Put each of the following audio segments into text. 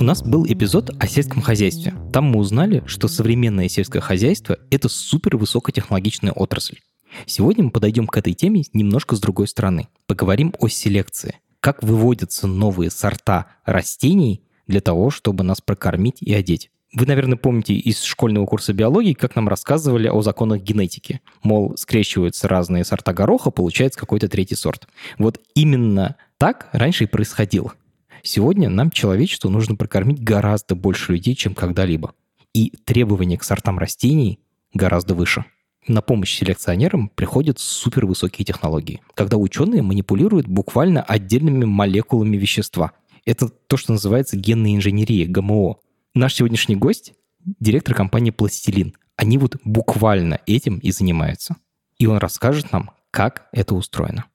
У нас был эпизод о сельском хозяйстве. Там мы узнали, что современное сельское хозяйство — это супер высокотехнологичная отрасль. Сегодня мы подойдем к этой теме немножко с другой стороны. Поговорим о селекции. Как выводятся новые сорта растений для того, чтобы нас прокормить и одеть. Вы, наверное, помните из школьного курса биологии, как нам рассказывали о законах генетики. Мол, скрещиваются разные сорта гороха, получается какой-то третий сорт. Вот именно так раньше и происходило. Сегодня нам, человечеству, нужно прокормить гораздо больше людей, чем когда-либо. И требования к сортам растений гораздо выше. На помощь селекционерам приходят супервысокие технологии, когда ученые манипулируют буквально отдельными молекулами вещества. Это то, что называется генная инженерия, ГМО. Наш сегодняшний гость — директор компании «Пластилин». Они вот буквально этим и занимаются. И он расскажет нам, как это устроено.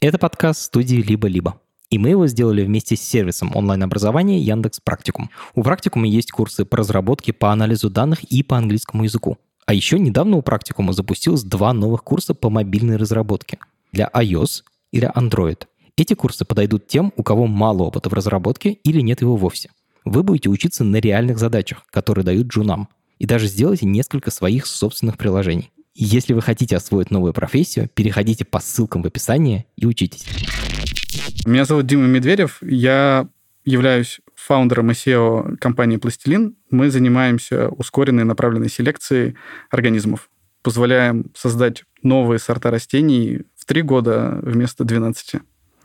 Это подкаст студии «Либо-либо». И мы его сделали вместе с сервисом онлайн-образования Яндекс Практикум. У Практикума есть курсы по разработке, по анализу данных и по английскому языку. А еще недавно у Практикума запустилось два новых курса по мобильной разработке для iOS и для Android. Эти курсы подойдут тем, у кого мало опыта в разработке или нет его вовсе. Вы будете учиться на реальных задачах, которые дают джунам, и даже сделайте несколько своих собственных приложений. Если вы хотите освоить новую профессию, переходите по ссылкам в описании и учитесь. Меня зовут Дима Медведев. Я являюсь фаундером и SEO компании «Пластилин». Мы занимаемся ускоренной направленной селекцией организмов. Позволяем создать новые сорта растений в три года вместо 12.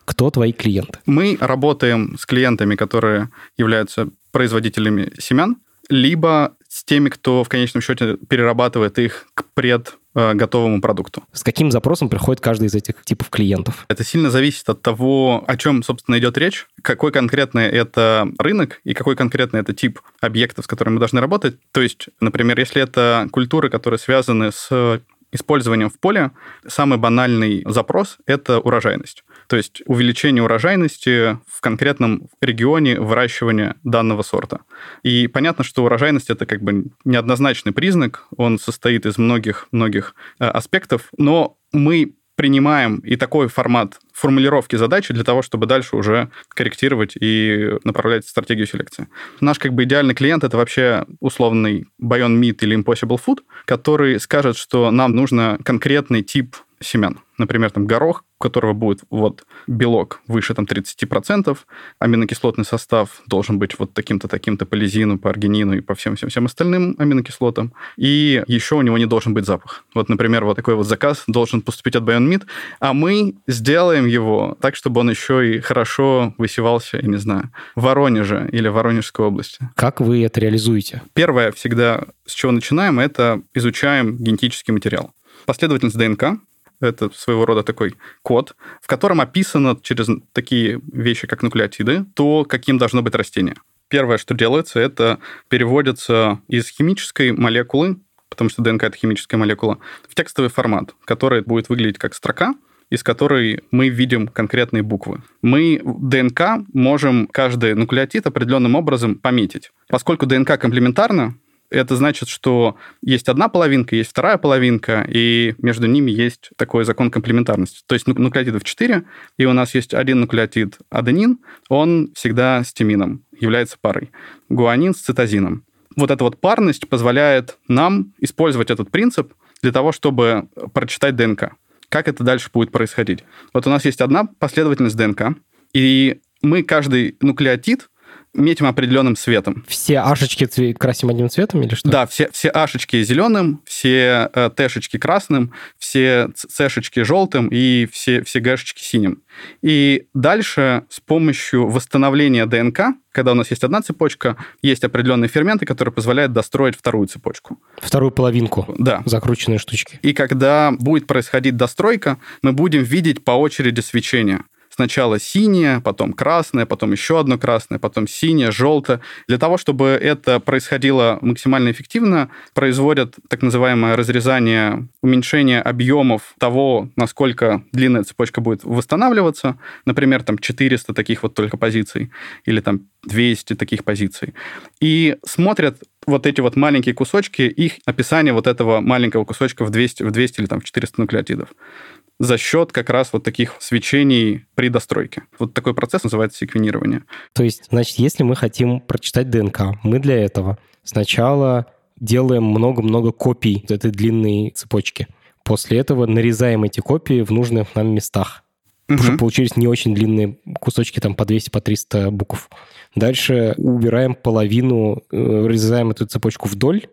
Кто твои клиенты? Мы работаем с клиентами, которые являются производителями семян, либо с теми, кто в конечном счете перерабатывает их к пред Э, готовому продукту. С каким запросом приходит каждый из этих типов клиентов? Это сильно зависит от того, о чем, собственно, идет речь, какой конкретно это рынок и какой конкретно это тип объектов, с которыми мы должны работать. То есть, например, если это культуры, которые связаны с использованием в поле, самый банальный запрос – это урожайность. То есть увеличение урожайности в конкретном регионе выращивания данного сорта. И понятно, что урожайность это как бы неоднозначный признак, он состоит из многих-многих э, аспектов, но мы принимаем и такой формат формулировки задачи для того, чтобы дальше уже корректировать и направлять стратегию селекции. Наш как бы идеальный клиент это вообще условный Bion Meat или Impossible Food, который скажет, что нам нужно конкретный тип семян. Например, там горох, у которого будет вот белок выше там 30%, аминокислотный состав должен быть вот таким-то, таким-то по лизину, по аргинину и по всем-всем-всем остальным аминокислотам. И еще у него не должен быть запах. Вот, например, вот такой вот заказ должен поступить от Bion а мы сделаем его так, чтобы он еще и хорошо высевался, я не знаю, в Воронеже или в Воронежской области. Как вы это реализуете? Первое всегда, с чего начинаем, это изучаем генетический материал. Последовательность ДНК, это своего рода такой код, в котором описано через такие вещи, как нуклеотиды, то, каким должно быть растение. Первое, что делается, это переводится из химической молекулы, потому что ДНК — это химическая молекула, в текстовый формат, который будет выглядеть как строка, из которой мы видим конкретные буквы. Мы ДНК можем каждый нуклеотид определенным образом пометить. Поскольку ДНК комплементарна, это значит, что есть одна половинка, есть вторая половинка, и между ними есть такой закон комплементарности. То есть нуклеотидов 4, и у нас есть один нуклеотид аденин, он всегда с тимином, является парой. Гуанин с цитозином. Вот эта вот парность позволяет нам использовать этот принцип для того, чтобы прочитать ДНК. Как это дальше будет происходить? Вот у нас есть одна последовательность ДНК, и мы каждый нуклеотид метим определенным цветом. Все ашечки цве- красим одним цветом или что? Да, все, все ашечки зеленым, все э, тэшечки красным, все цешечки желтым и все, все гэшечки синим. И дальше с помощью восстановления ДНК, когда у нас есть одна цепочка, есть определенные ферменты, которые позволяют достроить вторую цепочку. Вторую половинку. Да. Закрученные штучки. И когда будет происходить достройка, мы будем видеть по очереди свечения сначала синее, потом красное, потом еще одно красное, потом синее, желтое. Для того, чтобы это происходило максимально эффективно, производят так называемое разрезание, уменьшение объемов того, насколько длинная цепочка будет восстанавливаться. Например, там 400 таких вот только позиций или там 200 таких позиций. И смотрят вот эти вот маленькие кусочки, их описание вот этого маленького кусочка в 200, в 200 или там в 400 нуклеотидов за счет как раз вот таких свечений при достройке. Вот такой процесс называется секвенирование. То есть, значит, если мы хотим прочитать ДНК, мы для этого сначала делаем много-много копий этой длинной цепочки. После этого нарезаем эти копии в нужных нам местах. Угу. Уже получились не очень длинные кусочки, там по 200, по 300 букв. Дальше убираем половину, э, разрезаем эту цепочку вдоль,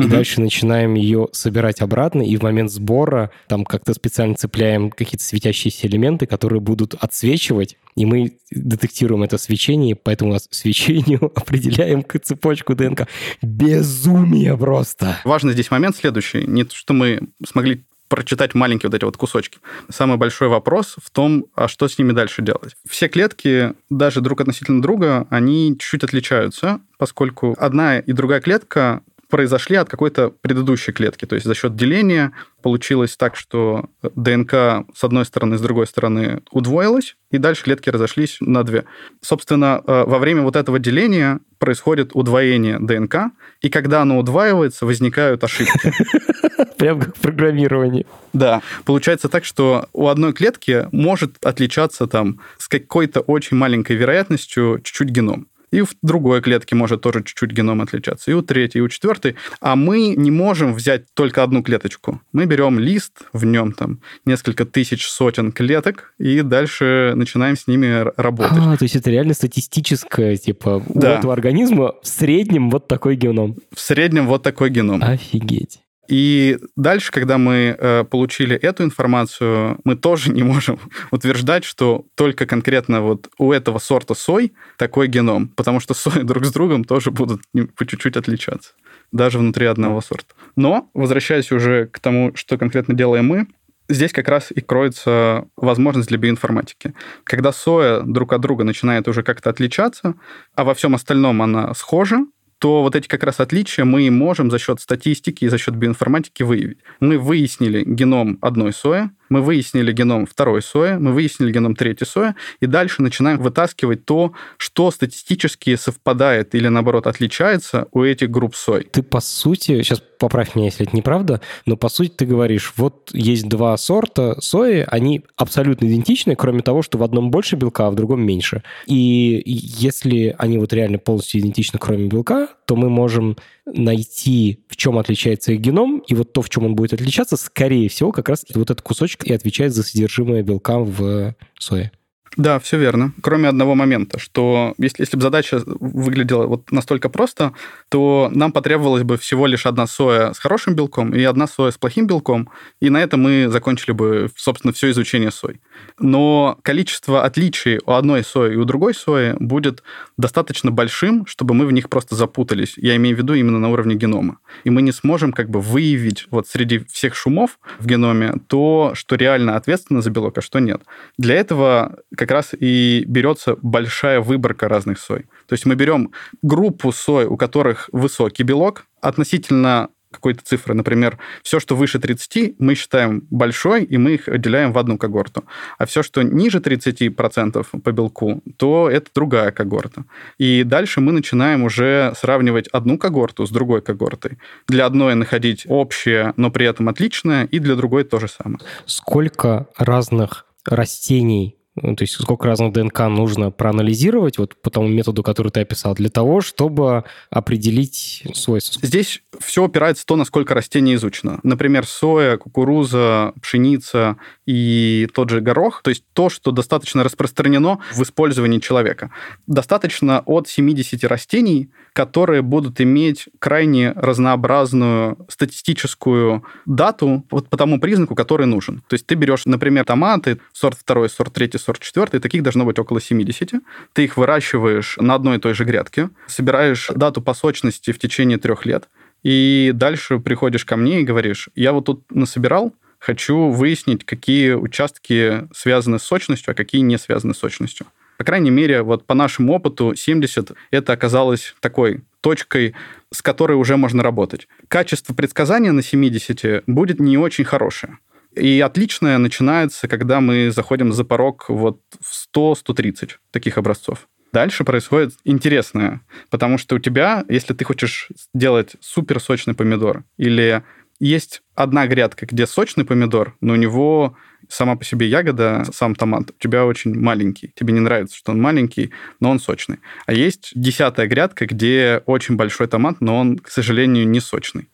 и угу. дальше начинаем ее собирать обратно, и в момент сбора там как-то специально цепляем какие-то светящиеся элементы, которые будут отсвечивать, и мы детектируем это свечение, поэтому у нас свечению определяем цепочку ДНК. Безумие просто! Важный здесь момент следующий. Не то, что мы смогли прочитать маленькие вот эти вот кусочки. Самый большой вопрос в том, а что с ними дальше делать. Все клетки, даже друг относительно друга, они чуть-чуть отличаются, поскольку одна и другая клетка произошли от какой-то предыдущей клетки. То есть за счет деления получилось так, что ДНК с одной стороны, с другой стороны удвоилась, и дальше клетки разошлись на две. Собственно, э, во время вот этого деления происходит удвоение ДНК, и когда оно удваивается, возникают ошибки. Прям как в программировании. Да. Получается так, что у одной клетки может отличаться там с какой-то очень маленькой вероятностью чуть-чуть геном. И в другой клетке может тоже чуть-чуть геном отличаться. И у третьей, и у четвертой. А мы не можем взять только одну клеточку. Мы берем лист, в нем там несколько тысяч сотен клеток, и дальше начинаем с ними работать. А, то есть это реально статистическое, типа, да. у этого организма в среднем вот такой геном. В среднем вот такой геном. Офигеть. И дальше, когда мы э, получили эту информацию, мы тоже не можем утверждать, что только конкретно вот у этого сорта сой такой геном, потому что сои друг с другом тоже будут по чуть-чуть отличаться, даже внутри одного сорта. Но, возвращаясь уже к тому, что конкретно делаем мы, здесь как раз и кроется возможность для биоинформатики. Когда соя друг от друга начинает уже как-то отличаться, а во всем остальном она схожа, то вот эти как раз отличия мы можем за счет статистики и за счет биоинформатики выявить. Мы выяснили геном одной сои, мы выяснили геном второй сои, мы выяснили геном третьей сои, и дальше начинаем вытаскивать то, что статистически совпадает или, наоборот, отличается у этих групп сой. Ты, по сути, сейчас поправь меня, если это неправда, но, по сути, ты говоришь, вот есть два сорта сои, они абсолютно идентичны, кроме того, что в одном больше белка, а в другом меньше. И если они вот реально полностью идентичны, кроме белка, то мы можем найти, в чем отличается их геном, и вот то, в чем он будет отличаться, скорее всего, как раз вот этот кусочек и отвечает за содержимое белка в сое. Да, все верно. Кроме одного момента, что если, если бы задача выглядела вот настолько просто, то нам потребовалось бы всего лишь одна соя с хорошим белком и одна соя с плохим белком, и на этом мы закончили бы, собственно, все изучение сой. Но количество отличий у одной сои и у другой сои будет достаточно большим, чтобы мы в них просто запутались. Я имею в виду именно на уровне генома. И мы не сможем как бы выявить вот среди всех шумов в геноме то, что реально ответственно за белок, а что нет. Для этого как раз и берется большая выборка разных сой. То есть мы берем группу сой, у которых высокий белок, относительно какой-то цифры. Например, все, что выше 30, мы считаем большой, и мы их отделяем в одну когорту. А все, что ниже 30% по белку, то это другая когорта. И дальше мы начинаем уже сравнивать одну когорту с другой когортой. Для одной находить общее, но при этом отличное, и для другой то же самое. Сколько разных растений то есть сколько разных ДНК нужно проанализировать вот по тому методу, который ты описал, для того, чтобы определить свойства? Здесь все опирается то, насколько растение изучено. Например, соя, кукуруза, пшеница и тот же горох, то есть то, что достаточно распространено в использовании человека. Достаточно от 70 растений, которые будут иметь крайне разнообразную статистическую дату вот по тому признаку, который нужен. То есть ты берешь, например, томаты, сорт второй, сорт третий, 44, таких должно быть около 70. Ты их выращиваешь на одной и той же грядке, собираешь дату по сочности в течение трех лет, и дальше приходишь ко мне и говоришь, я вот тут насобирал, хочу выяснить, какие участки связаны с сочностью, а какие не связаны с сочностью. По крайней мере, вот по нашему опыту 70 это оказалось такой точкой, с которой уже можно работать. Качество предсказания на 70 будет не очень хорошее. И отличное начинается, когда мы заходим за порог вот в 100-130 таких образцов. Дальше происходит интересное, потому что у тебя, если ты хочешь сделать суперсочный помидор, или есть одна грядка, где сочный помидор, но у него сама по себе ягода, сам томат, у тебя очень маленький. Тебе не нравится, что он маленький, но он сочный. А есть десятая грядка, где очень большой томат, но он, к сожалению, не сочный.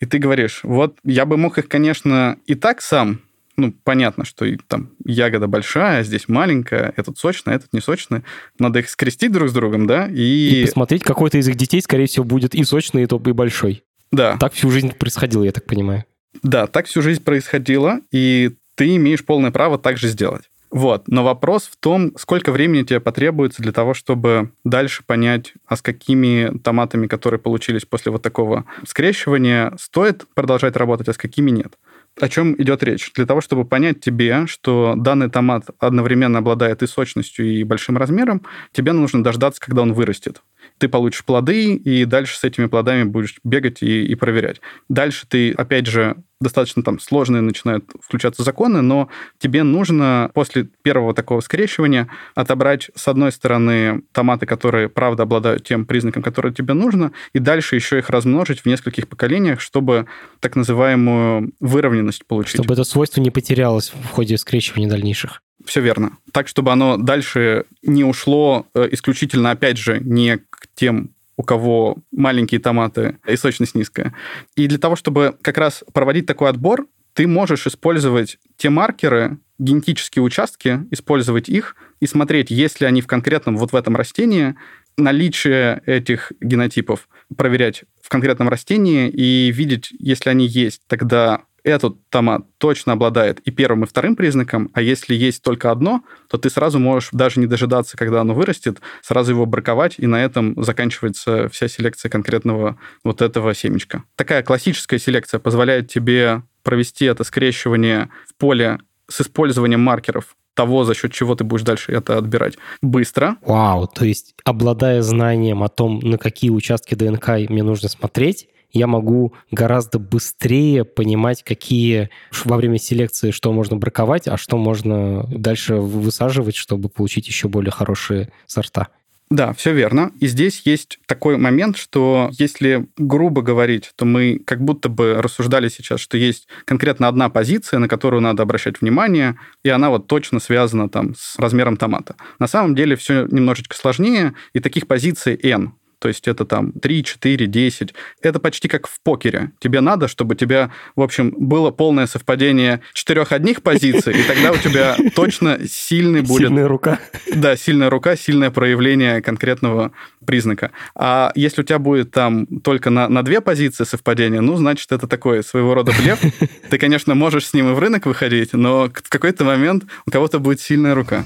И ты говоришь, вот я бы мог их, конечно, и так сам ну, понятно, что там ягода большая, здесь маленькая, этот сочный, этот не сочный. Надо их скрестить друг с другом, да, и... И посмотреть, какой-то из их детей, скорее всего, будет и сочный, и, топ, и большой. Да. Так всю жизнь происходило, я так понимаю. Да, так всю жизнь происходило, и ты имеешь полное право так же сделать. Вот. Но вопрос в том, сколько времени тебе потребуется для того, чтобы дальше понять, а с какими томатами, которые получились после вот такого скрещивания, стоит продолжать работать, а с какими нет. О чем идет речь? Для того, чтобы понять тебе, что данный томат одновременно обладает и сочностью, и большим размером, тебе нужно дождаться, когда он вырастет ты получишь плоды, и дальше с этими плодами будешь бегать и, и проверять. Дальше ты, опять же, достаточно там сложные начинают включаться законы, но тебе нужно после первого такого скрещивания отобрать, с одной стороны, томаты, которые, правда, обладают тем признаком, который тебе нужно, и дальше еще их размножить в нескольких поколениях, чтобы так называемую выровненность получить. Чтобы это свойство не потерялось в ходе скрещивания дальнейших. Все верно. Так, чтобы оно дальше не ушло э, исключительно, опять же, не тем у кого маленькие томаты и сочность низкая. И для того, чтобы как раз проводить такой отбор, ты можешь использовать те маркеры, генетические участки, использовать их и смотреть, есть ли они в конкретном вот в этом растении, наличие этих генотипов проверять в конкретном растении и видеть, если они есть, тогда этот томат точно обладает и первым, и вторым признаком, а если есть только одно, то ты сразу можешь даже не дожидаться, когда оно вырастет, сразу его браковать, и на этом заканчивается вся селекция конкретного вот этого семечка. Такая классическая селекция позволяет тебе провести это скрещивание в поле с использованием маркеров того, за счет чего ты будешь дальше это отбирать. Быстро. Вау, то есть обладая знанием о том, на какие участки ДНК мне нужно смотреть, я могу гораздо быстрее понимать, какие во время селекции, что можно браковать, а что можно дальше высаживать, чтобы получить еще более хорошие сорта. Да, все верно. И здесь есть такой момент, что если грубо говорить, то мы как будто бы рассуждали сейчас, что есть конкретно одна позиция, на которую надо обращать внимание, и она вот точно связана там с размером томата. На самом деле все немножечко сложнее, и таких позиций N то есть это там 3, 4, 10. Это почти как в покере. Тебе надо, чтобы у тебя, в общем, было полное совпадение четырех одних позиций, и тогда у тебя точно сильный будет... Сильная рука. Да, сильная рука, сильное проявление конкретного признака. А если у тебя будет там только на, на две позиции совпадения, ну, значит, это такой своего рода блеф. Ты, конечно, можешь с ним и в рынок выходить, но в какой-то момент у кого-то будет сильная рука.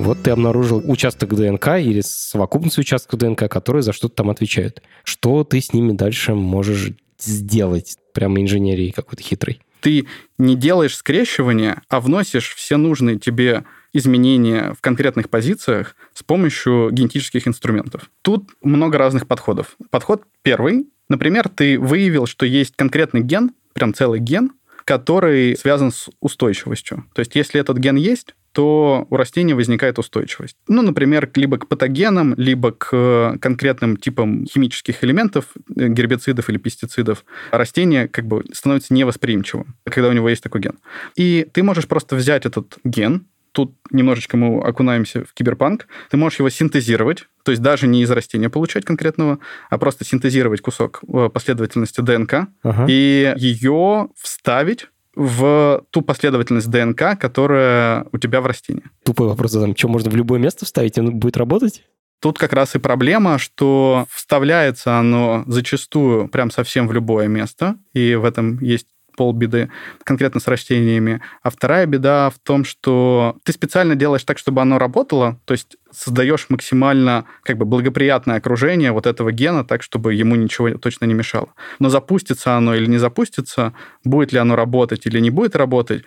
Вот ты обнаружил участок ДНК или совокупность участков ДНК, которые за что-то там отвечают. Что ты с ними дальше можешь сделать? Прямо инженерии какой-то хитрой. Ты не делаешь скрещивание, а вносишь все нужные тебе изменения в конкретных позициях с помощью генетических инструментов. Тут много разных подходов. Подход первый. Например, ты выявил, что есть конкретный ген, прям целый ген, который связан с устойчивостью. То есть, если этот ген есть, то у растения возникает устойчивость. Ну, например, либо к патогенам, либо к конкретным типам химических элементов, э, гербицидов или пестицидов, растение как бы становится невосприимчивым, когда у него есть такой ген. И ты можешь просто взять этот ген, тут немножечко мы окунаемся в киберпанк, ты можешь его синтезировать, то есть даже не из растения получать конкретного, а просто синтезировать кусок э, последовательности ДНК ага. и ее вставить в ту последовательность ДНК, которая у тебя в растении. Тупой вопрос задам. Что, можно в любое место вставить, и он будет работать? Тут как раз и проблема, что вставляется оно зачастую прям совсем в любое место, и в этом есть полбеды конкретно с растениями. А вторая беда в том, что ты специально делаешь так, чтобы оно работало, то есть создаешь максимально как бы благоприятное окружение вот этого гена так, чтобы ему ничего точно не мешало. Но запустится оно или не запустится, будет ли оно работать или не будет работать,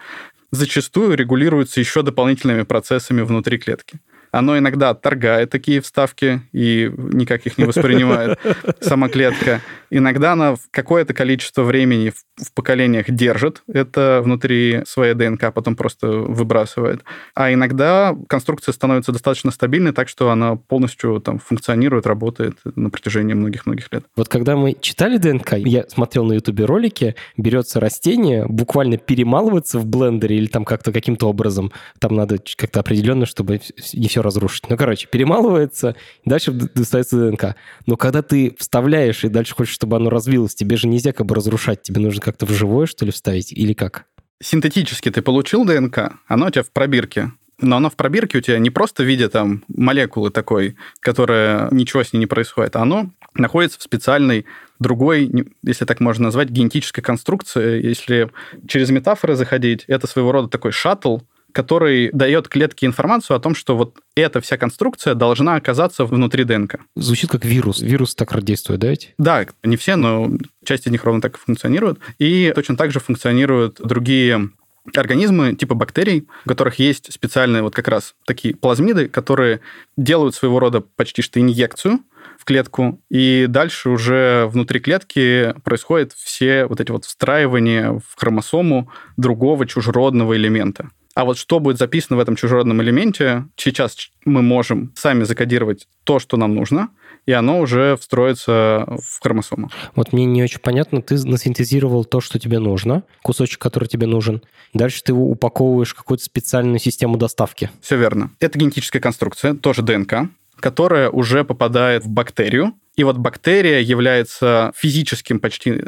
зачастую регулируется еще дополнительными процессами внутри клетки. Оно иногда отторгает такие вставки и никак их не воспринимает сама клетка. Иногда она какое-то количество времени в, в поколениях держит это внутри своей ДНК, потом просто выбрасывает. А иногда конструкция становится достаточно стабильной, так что она полностью там функционирует, работает на протяжении многих-многих лет. Вот когда мы читали ДНК, я смотрел на Ютубе ролики, берется растение, буквально перемалывается в блендере или там как-то каким-то образом, там надо как-то определенно, чтобы не все разрушить. Ну, короче, перемалывается, дальше достается ДНК. Но когда ты вставляешь и дальше хочешь, чтобы оно развилось, тебе же нельзя как бы разрушать, тебе нужно как-то в живое, что ли, вставить, или как? Синтетически ты получил ДНК, оно у тебя в пробирке. Но оно в пробирке у тебя не просто в виде там молекулы такой, которая ничего с ней не происходит, оно находится в специальной другой, если так можно назвать, генетической конструкции. Если через метафоры заходить, это своего рода такой шаттл, который дает клетке информацию о том, что вот эта вся конструкция должна оказаться внутри ДНК. Звучит как вирус. Вирус так действует, да ведь? Да, не все, но часть из них ровно так и функционирует. И точно так же функционируют другие организмы типа бактерий, у которых есть специальные вот как раз такие плазмиды, которые делают своего рода почти что инъекцию в клетку, и дальше уже внутри клетки происходят все вот эти вот встраивания в хромосому другого чужеродного элемента. А вот что будет записано в этом чужеродном элементе, сейчас мы можем сами закодировать то, что нам нужно, и оно уже встроится в хромосому. Вот мне не очень понятно, ты насинтезировал то, что тебе нужно, кусочек, который тебе нужен. Дальше ты его упаковываешь в какую-то специальную систему доставки. Все верно. Это генетическая конструкция, тоже ДНК, которая уже попадает в бактерию, и вот бактерия является физическим почти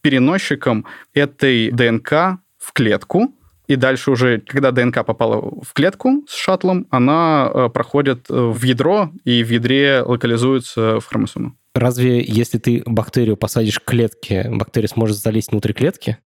переносчиком этой ДНК в клетку, и дальше уже, когда ДНК попала в клетку с шаттлом, она э, проходит э, в ядро, и в ядре локализуется в хромосому. Разве если ты бактерию посадишь в клетке, бактерия сможет залезть внутрь клетки?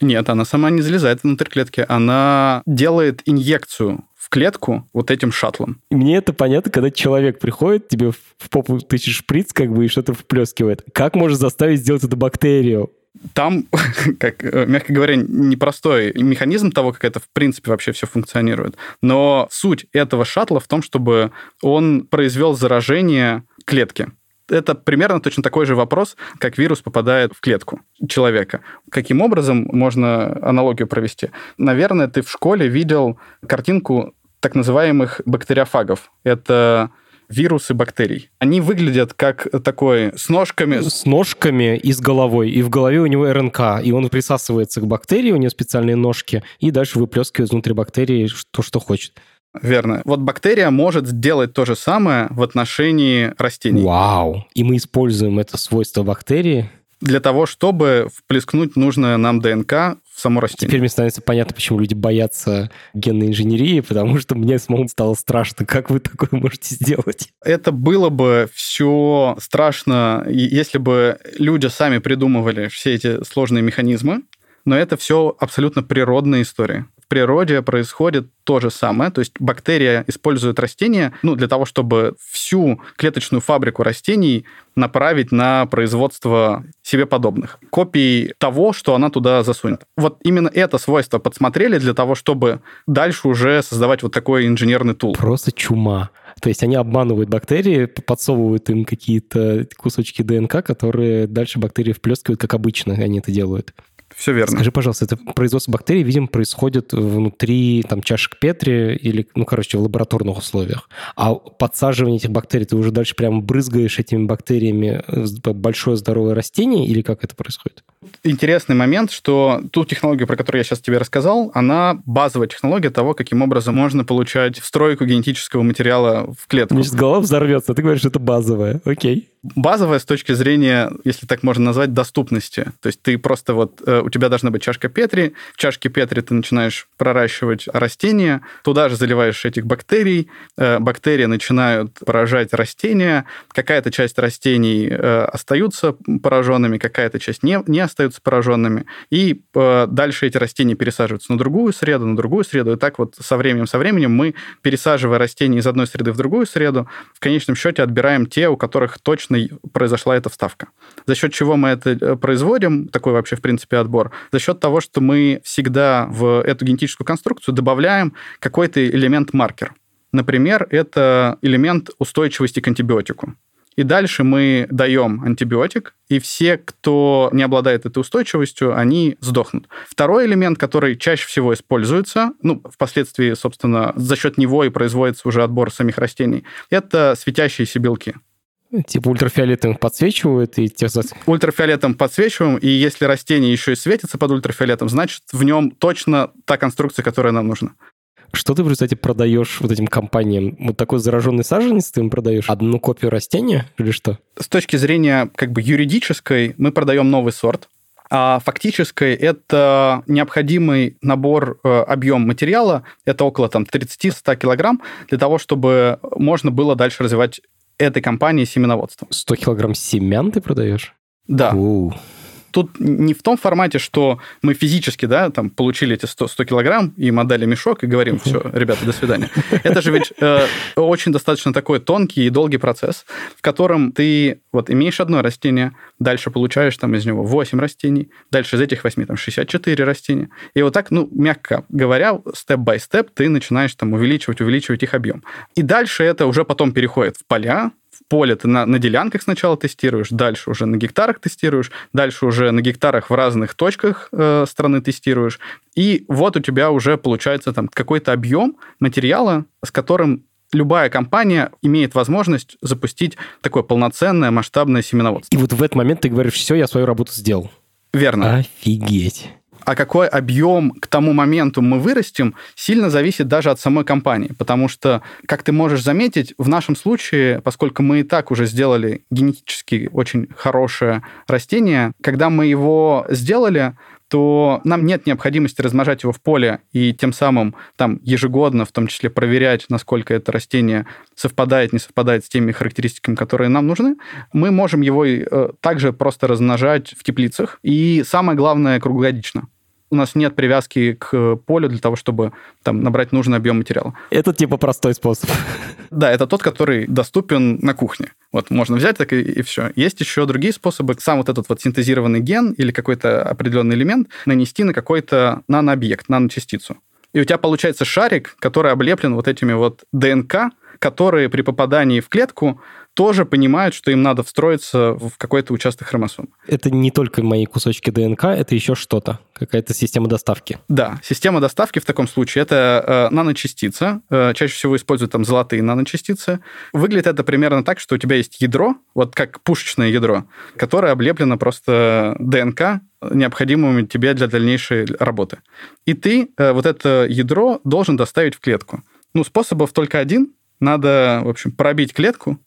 Нет, она сама не залезает внутрь клетки. Она делает инъекцию в клетку вот этим шаттлом. Мне это понятно, когда человек приходит, тебе в попу тысячи шприц как бы и что-то вплескивает. Как можно заставить сделать эту бактерию? Там, как, э, мягко говоря, непростой механизм того, как это в принципе вообще все функционирует. Но суть этого шаттла в том, чтобы он произвел заражение клетки. Это примерно точно такой же вопрос, как вирус попадает в клетку человека. Каким образом можно аналогию провести? Наверное, ты в школе видел картинку так называемых бактериофагов. Это вирусы бактерий. Они выглядят как такой с ножками. С ножками и с головой. И в голове у него РНК. И он присасывается к бактерии, у него специальные ножки, и дальше выплескивает внутри бактерии то, что хочет. Верно. Вот бактерия может сделать то же самое в отношении растений. Вау! И мы используем это свойство бактерии для того, чтобы вплескнуть нужное нам ДНК в само растение. Теперь мне становится понятно, почему люди боятся генной инженерии, потому что мне самому стало страшно. Как вы такое можете сделать? Это было бы все страшно, если бы люди сами придумывали все эти сложные механизмы, но это все абсолютно природная история природе происходит то же самое. То есть бактерия использует растения ну, для того, чтобы всю клеточную фабрику растений направить на производство себе подобных. Копий того, что она туда засунет. Вот именно это свойство подсмотрели для того, чтобы дальше уже создавать вот такой инженерный тул. Просто чума. То есть они обманывают бактерии, подсовывают им какие-то кусочки ДНК, которые дальше бактерии вплескивают, как обычно они это делают. Все верно. Скажи, пожалуйста, это производство бактерий, видимо, происходит внутри там чашек Петри или, ну, короче, в лабораторных условиях. А подсаживание этих бактерий, ты уже дальше прямо брызгаешь этими бактериями большое здоровое растение или как это происходит? Интересный момент, что ту технологию, про которую я сейчас тебе рассказал, она базовая технология того, каким образом можно получать встройку генетического материала в клетку. Мне сейчас голова взорвется, а ты говоришь, что это базовая. Окей базовая с точки зрения, если так можно назвать, доступности. То есть ты просто вот, э, у тебя должна быть чашка Петри, в чашке Петри ты начинаешь проращивать растения, туда же заливаешь этих бактерий, э, бактерии начинают поражать растения, какая-то часть растений э, остаются пораженными, какая-то часть не, не остаются пораженными, и дальше эти растения пересаживаются на другую среду, на другую среду, и так вот со временем, со временем мы, пересаживая растения из одной среды в другую среду, в конечном счете отбираем те, у которых точно произошла эта вставка. За счет чего мы это э, производим, такой вообще, в принципе, отбор? За счет того, что мы всегда в эту генетическую конструкцию добавляем какой-то элемент-маркер. Например, это элемент устойчивости к антибиотику. И дальше мы даем антибиотик, и все, кто не обладает этой устойчивостью, они сдохнут. Второй элемент, который чаще всего используется, ну, впоследствии, собственно, за счет него и производится уже отбор самих растений, это светящиеся белки. Типа ультрафиолетом подсвечивают и тех... Ультрафиолетом подсвечиваем, и если растение еще и светится под ультрафиолетом, значит, в нем точно та конструкция, которая нам нужна. Что ты в результате продаешь вот этим компаниям? Вот такой зараженный саженец ты им продаешь? Одну копию растения или что? С точки зрения как бы юридической мы продаем новый сорт, а фактической это необходимый набор, э, объем материала, это около там 30-100 килограмм, для того, чтобы можно было дальше развивать этой компании семеноводство. 100 килограмм семян ты продаешь? Да. Оу тут не в том формате, что мы физически, да, там, получили эти 100, 100 килограмм, и им отдали мешок, и говорим, все, ребята, до свидания. Это же ведь э, очень достаточно такой тонкий и долгий процесс, в котором ты вот имеешь одно растение, дальше получаешь там из него 8 растений, дальше из этих 8 там 64 растения. И вот так, ну, мягко говоря, степ-бай-степ ты начинаешь там увеличивать, увеличивать их объем. И дальше это уже потом переходит в поля, поле ты на, на делянках сначала тестируешь, дальше уже на гектарах тестируешь, дальше уже на гектарах в разных точках э, страны тестируешь. И вот у тебя уже получается там какой-то объем материала, с которым любая компания имеет возможность запустить такое полноценное масштабное семеноводство. И вот в этот момент ты говоришь, все, я свою работу сделал. Верно. Офигеть а какой объем к тому моменту мы вырастим, сильно зависит даже от самой компании. Потому что, как ты можешь заметить, в нашем случае, поскольку мы и так уже сделали генетически очень хорошее растение, когда мы его сделали, то нам нет необходимости размножать его в поле и тем самым там ежегодно, в том числе, проверять, насколько это растение совпадает, не совпадает с теми характеристиками, которые нам нужны. Мы можем его э, также просто размножать в теплицах. И самое главное, круглогодично у нас нет привязки к полю для того, чтобы там набрать нужный объем материала. Это типа простой способ. Да, это тот, который доступен на кухне. Вот можно взять так и, и все. Есть еще другие способы. Сам вот этот вот синтезированный ген или какой-то определенный элемент нанести на какой-то нанообъект, наночастицу. И у тебя получается шарик, который облеплен вот этими вот ДНК, которые при попадании в клетку тоже понимают, что им надо встроиться в какой-то участок хромосом. Это не только мои кусочки ДНК, это еще что-то, какая-то система доставки. Да, система доставки в таком случае это э, наночастица. Э, чаще всего используют там золотые наночастицы. Выглядит это примерно так, что у тебя есть ядро, вот как пушечное ядро, которое облеплено просто ДНК, необходимыми тебе для дальнейшей работы. И ты э, вот это ядро должен доставить в клетку. Ну, способов только один. Надо, в общем, пробить клетку,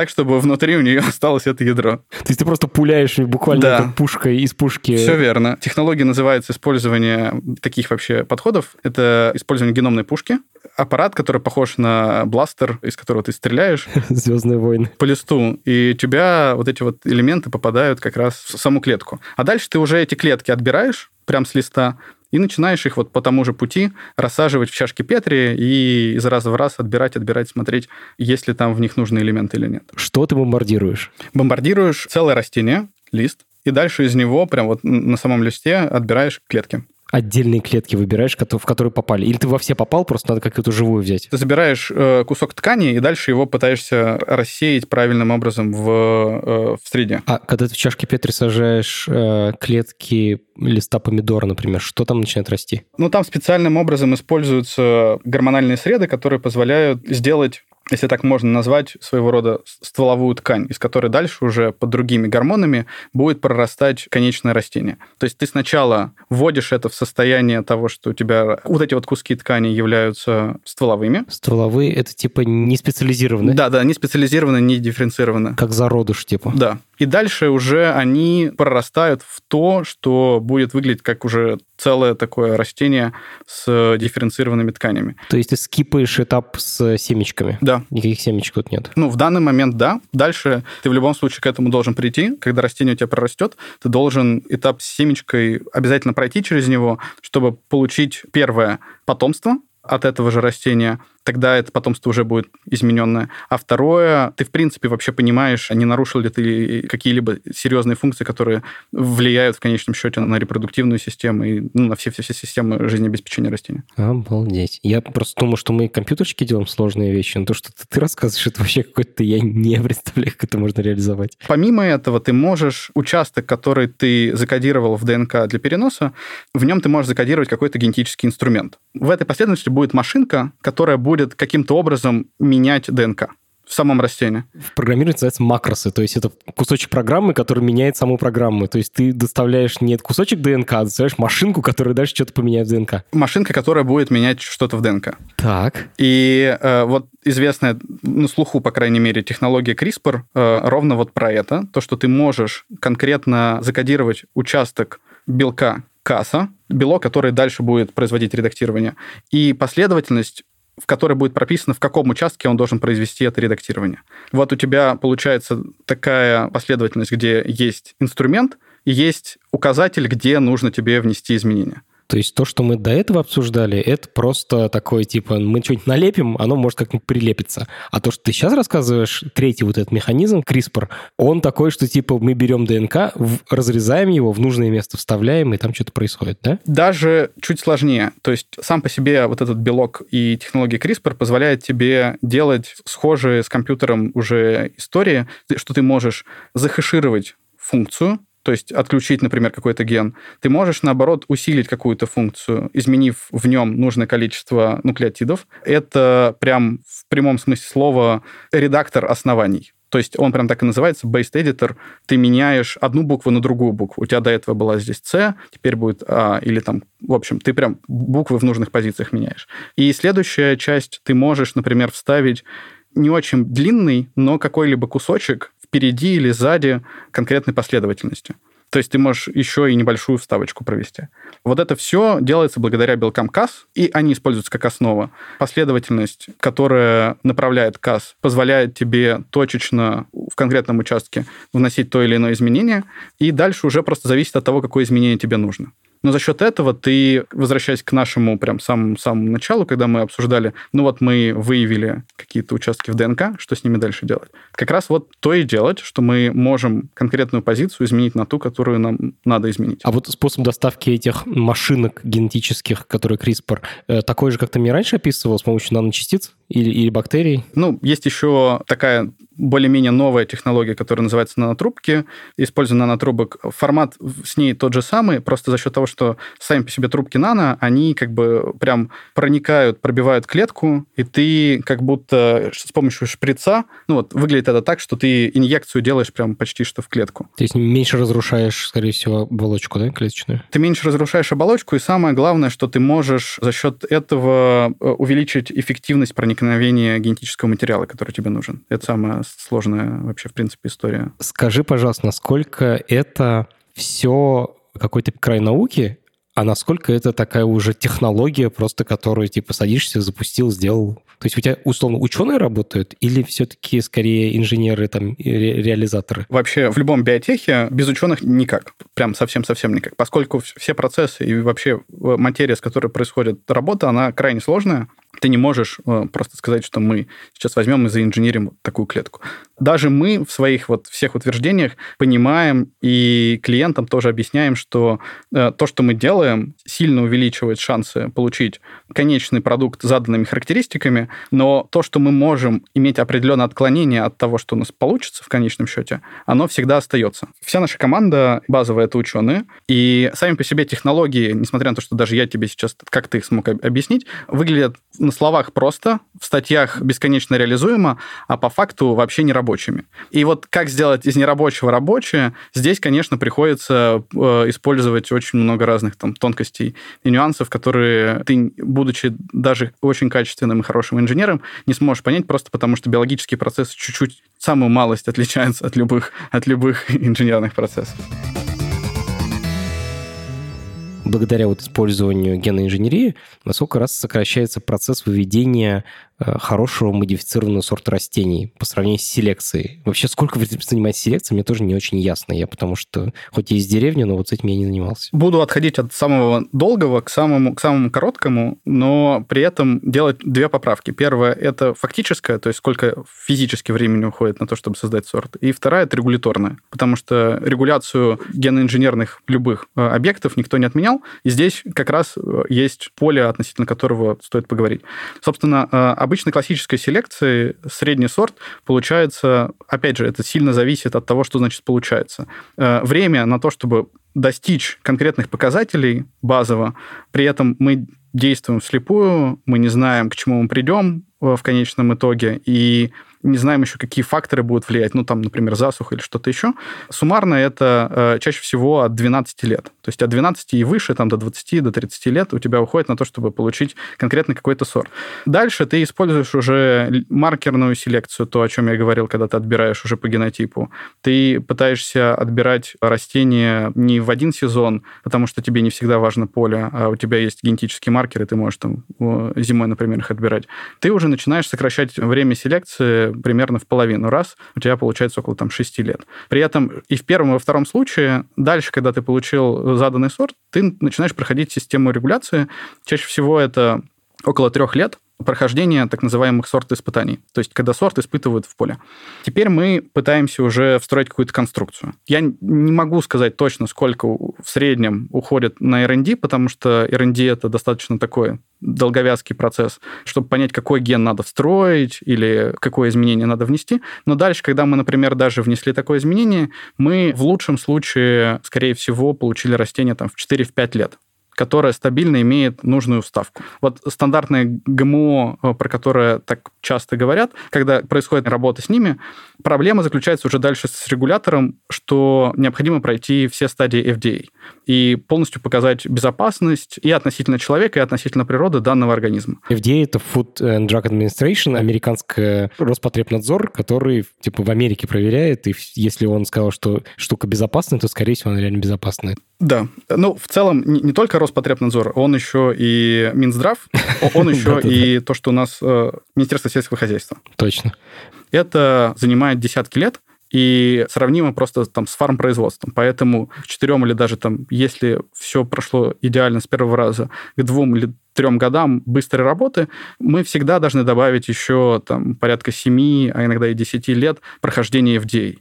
так, чтобы внутри у нее осталось это ядро. То есть ты просто пуляешь буквально да. пушкой из пушки. Все верно. Технология называется использование таких вообще подходов. Это использование геномной пушки. Аппарат, который похож на бластер, из которого ты стреляешь. Звездные войны. По листу. И у тебя вот эти вот элементы попадают как раз в саму клетку. А дальше ты уже эти клетки отбираешь прям с листа, и начинаешь их вот по тому же пути рассаживать в чашки Петри и из раза в раз отбирать, отбирать, смотреть, есть ли там в них нужные элементы или нет. Что ты бомбардируешь? Бомбардируешь целое растение, лист, и дальше из него прям вот на самом листе отбираешь клетки отдельные клетки выбираешь, в которые попали? Или ты во все попал, просто надо какую-то живую взять? Ты забираешь э, кусок ткани и дальше его пытаешься рассеять правильным образом в, э, в среде. А когда ты в чашке Петри сажаешь э, клетки листа помидора, например, что там начинает расти? Ну, там специальным образом используются гормональные среды, которые позволяют сделать если так можно назвать, своего рода стволовую ткань, из которой дальше уже под другими гормонами будет прорастать конечное растение. То есть ты сначала вводишь это в состояние того, что у тебя вот эти вот куски ткани являются стволовыми. Стволовые — это типа не специализированные? Да, да, не специализированные, не дифференцированные. Как зародыш типа? Да. И дальше уже они прорастают в то, что будет выглядеть как уже целое такое растение с дифференцированными тканями. То есть ты скипаешь этап с семечками? Да. Никаких семечек тут нет? Ну, в данный момент да. Дальше ты в любом случае к этому должен прийти. Когда растение у тебя прорастет, ты должен этап с семечкой обязательно пройти через него, чтобы получить первое потомство, от этого же растения, тогда это потомство уже будет измененное. А второе, ты, в принципе, вообще понимаешь, не нарушил ли ты какие-либо серьезные функции, которые влияют в конечном счете на репродуктивную систему и ну, на все-все-все системы жизнеобеспечения растения. Обалдеть. Я просто думаю, что мы компьютерщики делаем сложные вещи, но то, что ты, ты рассказываешь, это вообще какой-то я не представляю, как это можно реализовать. Помимо этого, ты можешь участок, который ты закодировал в ДНК для переноса, в нем ты можешь закодировать какой-то генетический инструмент. В этой последовательности будет машинка, которая будет каким-то образом менять ДНК в самом растении. В программировании называется макросы, то есть это кусочек программы, который меняет саму программу. То есть ты доставляешь не кусочек ДНК, а доставляешь машинку, которая дальше что-то поменяет в ДНК. Машинка, которая будет менять что-то в ДНК. Так. И э, вот известная, на слуху, по крайней мере, технология CRISPR э, ровно вот про это. То, что ты можешь конкретно закодировать участок белка касса, белок, который дальше будет производить редактирование, и последовательность в которой будет прописано, в каком участке он должен произвести это редактирование. Вот у тебя получается такая последовательность, где есть инструмент и есть указатель, где нужно тебе внести изменения. То есть то, что мы до этого обсуждали, это просто такое, типа, мы что-нибудь налепим, оно может как-нибудь прилепиться. А то, что ты сейчас рассказываешь, третий вот этот механизм, CRISPR, он такой, что, типа, мы берем ДНК, разрезаем его, в нужное место вставляем, и там что-то происходит, да? Даже чуть сложнее. То есть сам по себе вот этот белок и технология CRISPR позволяет тебе делать схожие с компьютером уже истории, что ты можешь захэшировать функцию, то есть отключить, например, какой-то ген, ты можешь, наоборот, усилить какую-то функцию, изменив в нем нужное количество нуклеотидов. Это прям в прямом смысле слова редактор оснований. То есть он прям так и называется, based editor. Ты меняешь одну букву на другую букву. У тебя до этого была здесь C, теперь будет А, или там, в общем, ты прям буквы в нужных позициях меняешь. И следующая часть, ты можешь, например, вставить не очень длинный, но какой-либо кусочек впереди или сзади конкретной последовательности. То есть ты можешь еще и небольшую вставочку провести. Вот это все делается благодаря белкам КАС, и они используются как основа. Последовательность, которая направляет КАС, позволяет тебе точечно в конкретном участке вносить то или иное изменение, и дальше уже просто зависит от того, какое изменение тебе нужно. Но за счет этого ты, возвращаясь к нашему прям самому, самому началу, когда мы обсуждали, ну вот мы выявили какие-то участки в ДНК, что с ними дальше делать? Как раз вот то и делать, что мы можем конкретную позицию изменить на ту, которую нам надо изменить. А вот способ доставки этих машинок генетических, которые CRISPR, э, такой же, как ты мне раньше описывал, с помощью наночастиц или, или бактерий? Ну, есть еще такая более-менее новая технология, которая называется нанотрубки. Используя нанотрубок, формат с ней тот же самый, просто за счет того, что сами по себе трубки нано, они как бы прям проникают, пробивают клетку, и ты как будто с помощью шприца, ну вот, выглядит это так, что ты инъекцию делаешь прям почти что в клетку. То есть меньше разрушаешь, скорее всего, оболочку, да, клеточную? Ты меньше разрушаешь оболочку, и самое главное, что ты можешь за счет этого э, увеличить эффективность проникновения генетического материала, который тебе нужен. Это самое сложная вообще, в принципе, история. Скажи, пожалуйста, насколько это все какой-то край науки, а насколько это такая уже технология, просто которую, типа, садишься, запустил, сделал? То есть у тебя, условно, ученые работают или все-таки скорее инженеры, там, ре- реализаторы? Вообще в любом биотехе без ученых никак. Прям совсем-совсем никак. Поскольку все процессы и вообще материя, с которой происходит работа, она крайне сложная. Ты не можешь э, просто сказать, что мы сейчас возьмем и заинженерим такую клетку. Даже мы в своих вот всех утверждениях понимаем и клиентам тоже объясняем, что э, то, что мы делаем, сильно увеличивает шансы получить конечный продукт заданными характеристиками, но то, что мы можем иметь определенное отклонение от того, что у нас получится в конечном счете, оно всегда остается. Вся наша команда базовая это ученые, и сами по себе технологии, несмотря на то, что даже я тебе сейчас как-то их смог объяснить, выглядят на словах просто, в статьях бесконечно реализуемо, а по факту вообще не рабочими. И вот как сделать из нерабочего рабочее, здесь, конечно, приходится э, использовать очень много разных там тонкостей и нюансов, которые ты, будучи даже очень качественным и хорошим инженером, не сможешь понять просто потому, что биологические процессы чуть-чуть, самую малость отличаются от любых, от любых инженерных процессов благодаря вот использованию генной инженерии, насколько раз сокращается процесс выведения хорошего модифицированного сорта растений по сравнению с селекцией. Вообще, сколько вы занимаетесь селекцией, мне тоже не очень ясно. Я потому что, хоть и из деревни, но вот с этим я не занимался. Буду отходить от самого долгого к самому, к самому короткому, но при этом делать две поправки. Первое – это фактическое, то есть сколько физически времени уходит на то, чтобы создать сорт. И вторая – это регуляторная, потому что регуляцию геноинженерных любых э, объектов никто не отменял, и здесь как раз э, есть поле, относительно которого стоит поговорить. Собственно, обычно классической селекции средний сорт получается, опять же, это сильно зависит от того, что значит получается. Э, время на то, чтобы достичь конкретных показателей базово, при этом мы действуем вслепую, мы не знаем, к чему мы придем э, в конечном итоге, и не знаем еще, какие факторы будут влиять, ну, там, например, засуха или что-то еще. Суммарно это э, чаще всего от 12 лет. То есть от 12 и выше, там, до 20, до 30 лет у тебя уходит на то, чтобы получить конкретно какой-то сорт. Дальше ты используешь уже маркерную селекцию, то, о чем я говорил, когда ты отбираешь уже по генотипу. Ты пытаешься отбирать растения не в один сезон, потому что тебе не всегда важно поле, а у тебя есть генетический маркер, и ты можешь там зимой, например, их отбирать. Ты уже начинаешь сокращать время селекции примерно в половину раз, у тебя получается около там 6 лет. При этом и в первом, и во втором случае, дальше, когда ты получил заданный сорт, ты начинаешь проходить систему регуляции. Чаще всего это около трех лет, прохождения так называемых сорт-испытаний, то есть когда сорт испытывают в поле. Теперь мы пытаемся уже встроить какую-то конструкцию. Я не могу сказать точно, сколько в среднем уходит на R&D, потому что R&D это достаточно такой долговязкий процесс, чтобы понять, какой ген надо встроить или какое изменение надо внести. Но дальше, когда мы, например, даже внесли такое изменение, мы в лучшем случае, скорее всего, получили растение там, в 4-5 лет которая стабильно имеет нужную вставку. Вот стандартное ГМО, э, про которое так часто говорят, когда происходит работа с ними, проблема заключается уже дальше с регулятором, что необходимо пройти все стадии FDA и полностью показать безопасность и относительно человека, и относительно природы данного организма. FDA — это Food and Drug Administration, американский Роспотребнадзор, который типа в Америке проверяет, и если он сказал, что штука безопасная, то, скорее всего, она реально безопасная. Да. Ну, в целом, не, не только Роспотребнадзор, он еще и Минздрав, он еще и то, что у нас э, Министерство сельского хозяйства. Точно. Это занимает десятки лет, и сравнимо просто там с фармпроизводством. Поэтому к четырем или даже там, если все прошло идеально с первого раза, к двум или трем годам быстрой работы, мы всегда должны добавить еще там порядка семи, а иногда и десяти лет прохождения FDA.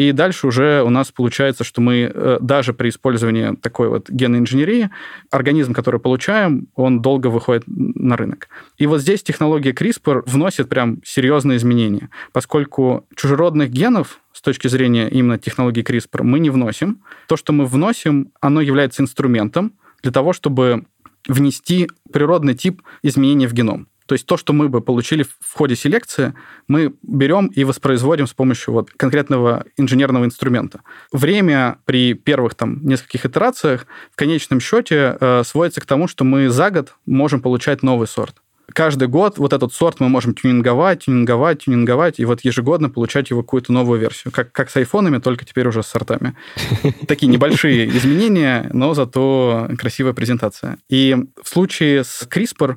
И дальше уже у нас получается, что мы э, даже при использовании такой вот генной инженерии, организм, который получаем, он долго выходит на рынок. И вот здесь технология CRISPR вносит прям серьезные изменения, поскольку чужеродных генов с точки зрения именно технологии CRISPR мы не вносим. То, что мы вносим, оно является инструментом для того, чтобы внести природный тип изменений в геном. То есть то, что мы бы получили в ходе селекции, мы берем и воспроизводим с помощью вот конкретного инженерного инструмента. Время при первых там нескольких итерациях в конечном счете э, сводится к тому, что мы за год можем получать новый сорт каждый год вот этот сорт мы можем тюнинговать, тюнинговать, тюнинговать, и вот ежегодно получать его какую-то новую версию. Как, как с айфонами, только теперь уже с сортами. Такие небольшие изменения, но зато красивая презентация. И в случае с CRISPR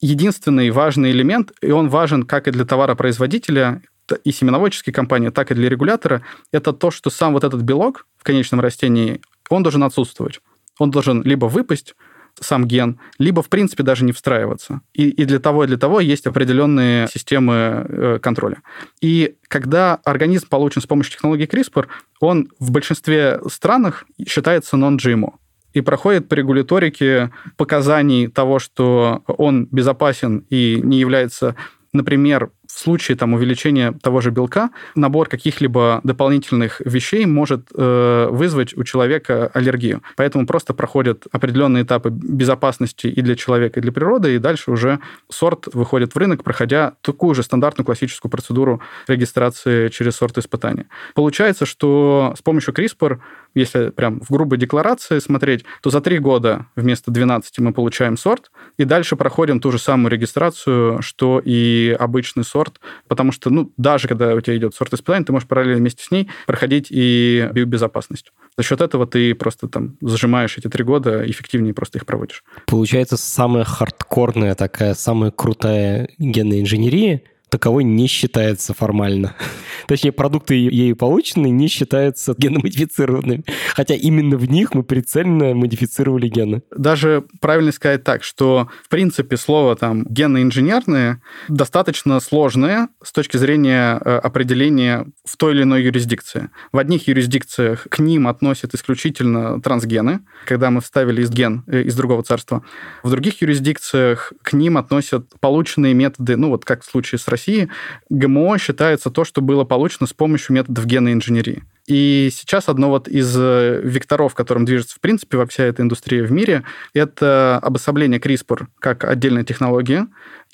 единственный важный элемент, и он важен как и для товаропроизводителя, и семеноводческой компании, так и для регулятора, это то, что сам вот этот белок в конечном растении, он должен отсутствовать. Он должен либо выпасть, сам ген, либо, в принципе, даже не встраиваться. И, и для того, и для того есть определенные системы э, контроля. И когда организм получен с помощью технологии CRISPR, он в большинстве странах считается non-GMO и проходит по регуляторике показаний того, что он безопасен и не является, например, в случае там, увеличения того же белка набор каких-либо дополнительных вещей может э, вызвать у человека аллергию. Поэтому просто проходят определенные этапы безопасности и для человека, и для природы, и дальше уже сорт выходит в рынок, проходя такую же стандартную классическую процедуру регистрации через сорт испытания. Получается, что с помощью CRISPR если прям в грубой декларации смотреть, то за три года вместо 12 мы получаем сорт, и дальше проходим ту же самую регистрацию, что и обычный сорт, потому что, ну, даже когда у тебя идет сорт испытания, ты можешь параллельно вместе с ней проходить и биобезопасность. За счет этого ты просто там зажимаешь эти три года, эффективнее просто их проводишь. Получается, самая хардкорная такая, самая крутая генная инженерия таковой не считается формально. Точнее, продукты ею полученные не считаются геномодифицированными. Хотя именно в них мы прицельно модифицировали гены. Даже правильно сказать так, что, в принципе, слово там генно-инженерное достаточно сложное с точки зрения э, определения в той или иной юрисдикции. В одних юрисдикциях к ним относят исключительно трансгены, когда мы вставили из ген э, из другого царства. В других юрисдикциях к ним относят полученные методы, ну вот как в случае с Россией, России ГМО считается то, что было получено с помощью методов генной инженерии. И сейчас одно вот из э, векторов, которым движется, в принципе, вся эта индустрия в мире, это обособление CRISPR как отдельная технология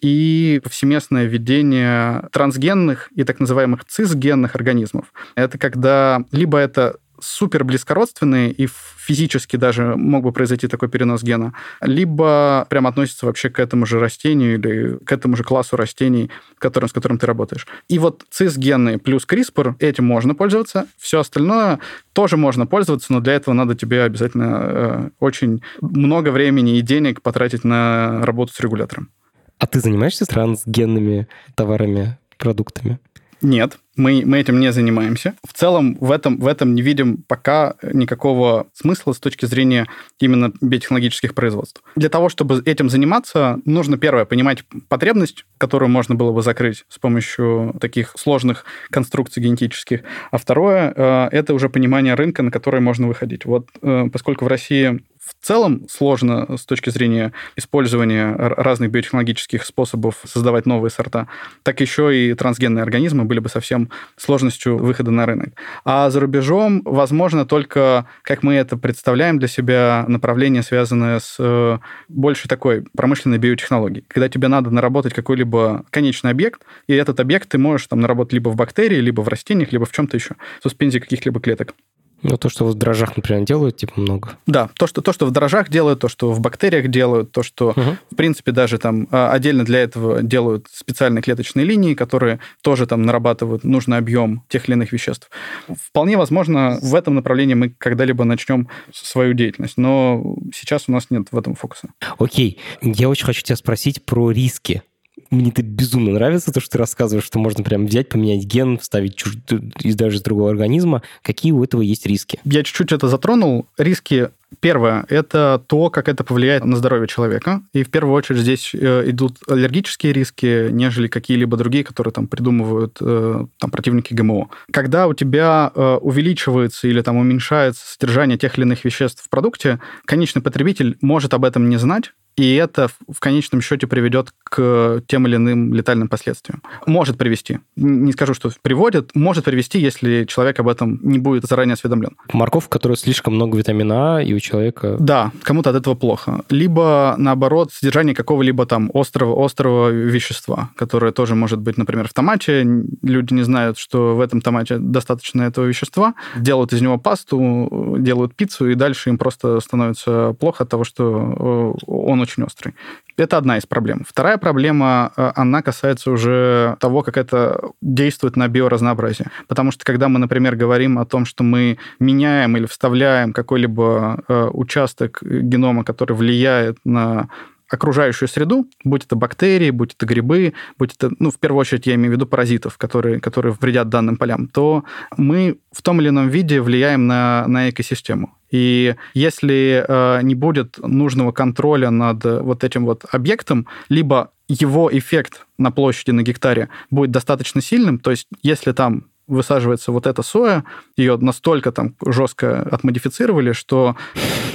и повсеместное введение трансгенных и так называемых цисгенных организмов. Это когда либо это супер близкородственные и физически даже мог бы произойти такой перенос гена, либо прям относится вообще к этому же растению или к этому же классу растений, которым, с которым ты работаешь. И вот цисгенные плюс CRISPR, этим можно пользоваться. Все остальное тоже можно пользоваться, но для этого надо тебе обязательно э, очень много времени и денег потратить на работу с регулятором. А ты занимаешься трансгенными товарами, продуктами? Нет, мы, мы этим не занимаемся. В целом в этом, в этом не видим пока никакого смысла с точки зрения именно биотехнологических производств. Для того, чтобы этим заниматься, нужно, первое, понимать потребность, которую можно было бы закрыть с помощью таких сложных конструкций генетических. А второе, э, это уже понимание рынка, на который можно выходить. Вот э, поскольку в России в целом сложно с точки зрения использования разных биотехнологических способов создавать новые сорта, так еще и трансгенные организмы были бы совсем сложностью выхода на рынок. А за рубежом, возможно, только, как мы это представляем для себя, направление, связанное с э, больше такой промышленной биотехнологией, когда тебе надо наработать какой-либо конечный объект, и этот объект ты можешь там наработать либо в бактерии, либо в растениях, либо в чем-то еще, в суспензии каких-либо клеток. Ну, то, что в дрожжах, например, делают, типа, много. Да, то, что, то, что в дрожжах делают, то, что в бактериях делают, то, что, угу. в принципе, даже там а, отдельно для этого делают специальные клеточные линии, которые тоже там нарабатывают нужный объем тех или иных веществ. Вполне возможно, в этом направлении мы когда-либо начнем свою деятельность, но сейчас у нас нет в этом фокуса. Окей, я очень хочу тебя спросить про риски мне это безумно нравится, то, что ты рассказываешь, что можно прям взять, поменять ген, вставить чуж... из даже из другого организма. Какие у этого есть риски? Я чуть-чуть это затронул. Риски Первое – это то, как это повлияет на здоровье человека. И в первую очередь здесь э, идут аллергические риски, нежели какие-либо другие, которые там придумывают э, там, противники ГМО. Когда у тебя э, увеличивается или там уменьшается содержание тех или иных веществ в продукте, конечный потребитель может об этом не знать, и это в конечном счете приведет к тем или иным летальным последствиям. Может привести. Не скажу, что приводит. Может привести, если человек об этом не будет заранее осведомлен. Морковь, в которой слишком много витамина А, и у человека... Да, кому-то от этого плохо. Либо, наоборот, содержание какого-либо там острого, острого вещества, которое тоже может быть, например, в томате. Люди не знают, что в этом томате достаточно этого вещества. Делают из него пасту, делают пиццу, и дальше им просто становится плохо от того, что э, он очень острый. Это одна из проблем. Вторая проблема, э, она касается уже того, как это действует на биоразнообразие. Потому что когда мы, например, говорим о том, что мы меняем или вставляем какой-либо э, участок генома, который влияет на окружающую среду, будь это бактерии, будь это грибы, будь это, ну, в первую очередь я имею в виду паразитов, которые, которые вредят данным полям, то мы в том или ином виде влияем на, на экосистему. И если э, не будет нужного контроля над вот этим вот объектом, либо его эффект на площади на гектаре будет достаточно сильным, то есть если там высаживается вот эта соя, ее настолько там жестко отмодифицировали, что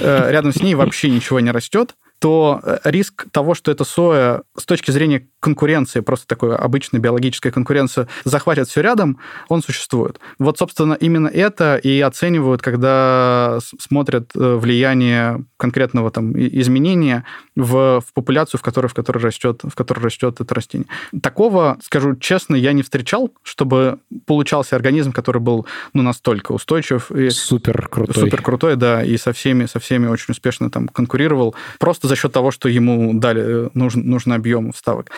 э, рядом с ней вообще ничего не растет, то э, риск того, что эта соя с точки зрения конкуренции, просто такой обычной биологической конкуренции, захватит все рядом, он существует. Вот, собственно, именно это и оценивают, когда смотрят э, влияние конкретного там изменения в, в популяцию, в которой, в которой растет, в которой растет это растение. Такого, скажу честно, я не встречал, чтобы получался организм, который был ну, настолько устойчив. И супер крутой. Супер крутой, да, и со всеми, со всеми очень успешно там конкурировал, просто за счет того, что ему дали нужен, нужный объем вставок.